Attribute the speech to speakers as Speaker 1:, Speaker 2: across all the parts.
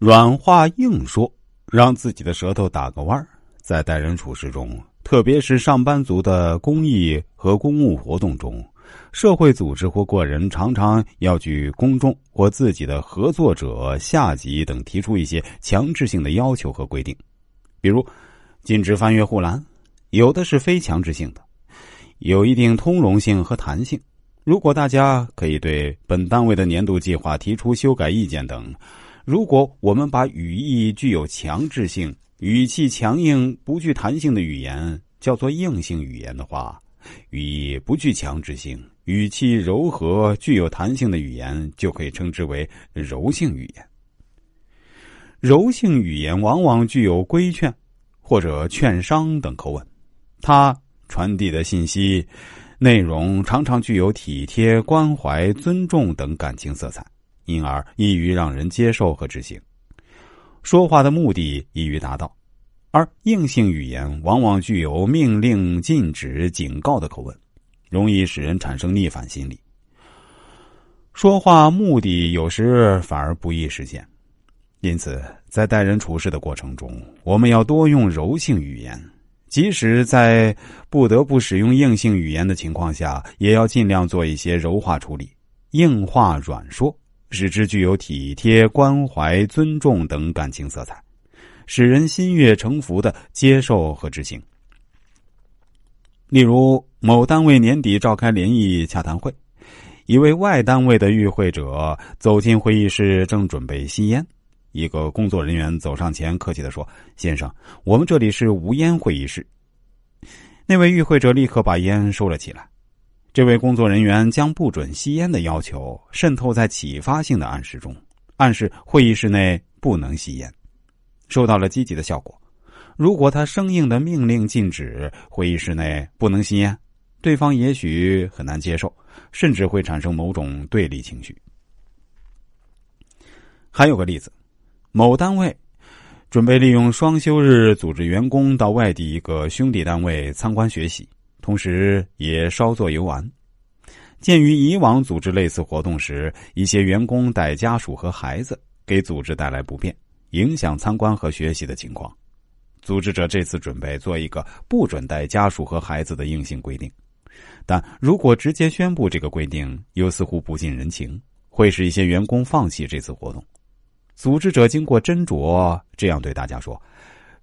Speaker 1: 软话硬说，让自己的舌头打个弯儿，在待人处事中，特别是上班族的公益和公务活动中，社会组织或个人常常要举公众或自己的合作者、下级等提出一些强制性的要求和规定，比如禁止翻越护栏，有的是非强制性的，有一定通融性和弹性。如果大家可以对本单位的年度计划提出修改意见等。如果我们把语义具有强制性、语气强硬、不具弹性的语言叫做硬性语言的话，语义不具强制性、语气柔和、具有弹性的语言就可以称之为柔性语言。柔性语言往往具有规劝或者劝商等口吻，它传递的信息内容常常具有体贴、关怀、尊重等感情色彩。因而易于让人接受和执行，说话的目的易于达到，而硬性语言往往具有命令、禁止、警告的口吻，容易使人产生逆反心理。说话目的有时反而不易实现，因此在待人处事的过程中，我们要多用柔性语言，即使在不得不使用硬性语言的情况下，也要尽量做一些柔化处理，硬话软说。使之具有体贴、关怀、尊重等感情色彩，使人心悦诚服的接受和执行。例如，某单位年底召开联谊洽谈会，一位外单位的与会者走进会议室，正准备吸烟，一个工作人员走上前，客气的说：“先生，我们这里是无烟会议室。”那位与会者立刻把烟收了起来。这位工作人员将不准吸烟的要求渗透在启发性的暗示中，暗示会议室内不能吸烟，受到了积极的效果。如果他生硬的命令禁止会议室内不能吸烟，对方也许很难接受，甚至会产生某种对立情绪。还有个例子，某单位准备利用双休日组织员工到外地一个兄弟单位参观学习。同时也稍作游玩。鉴于以往组织类似活动时，一些员工带家属和孩子，给组织带来不便，影响参观和学习的情况，组织者这次准备做一个不准带家属和孩子的硬性规定。但如果直接宣布这个规定，又似乎不近人情，会使一些员工放弃这次活动。组织者经过斟酌，这样对大家说：“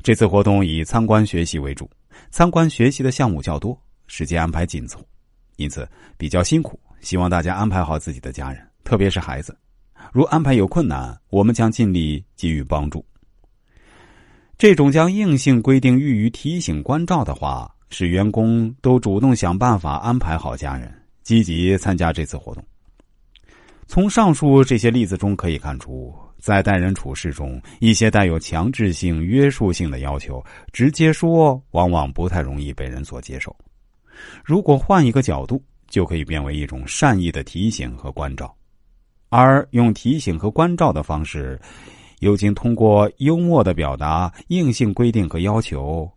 Speaker 1: 这次活动以参观学习为主，参观学习的项目较多。”时间安排紧凑，因此比较辛苦。希望大家安排好自己的家人，特别是孩子。如安排有困难，我们将尽力给予帮助。这种将硬性规定寓于提醒关照的话，使员工都主动想办法安排好家人，积极参加这次活动。从上述这些例子中可以看出，在待人处事中，一些带有强制性、约束性的要求，直接说往往不太容易被人所接受。如果换一个角度，就可以变为一种善意的提醒和关照，而用提醒和关照的方式，又经通过幽默的表达硬性规定和要求，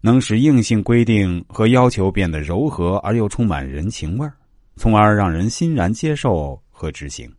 Speaker 1: 能使硬性规定和要求变得柔和而又充满人情味儿，从而让人欣然接受和执行。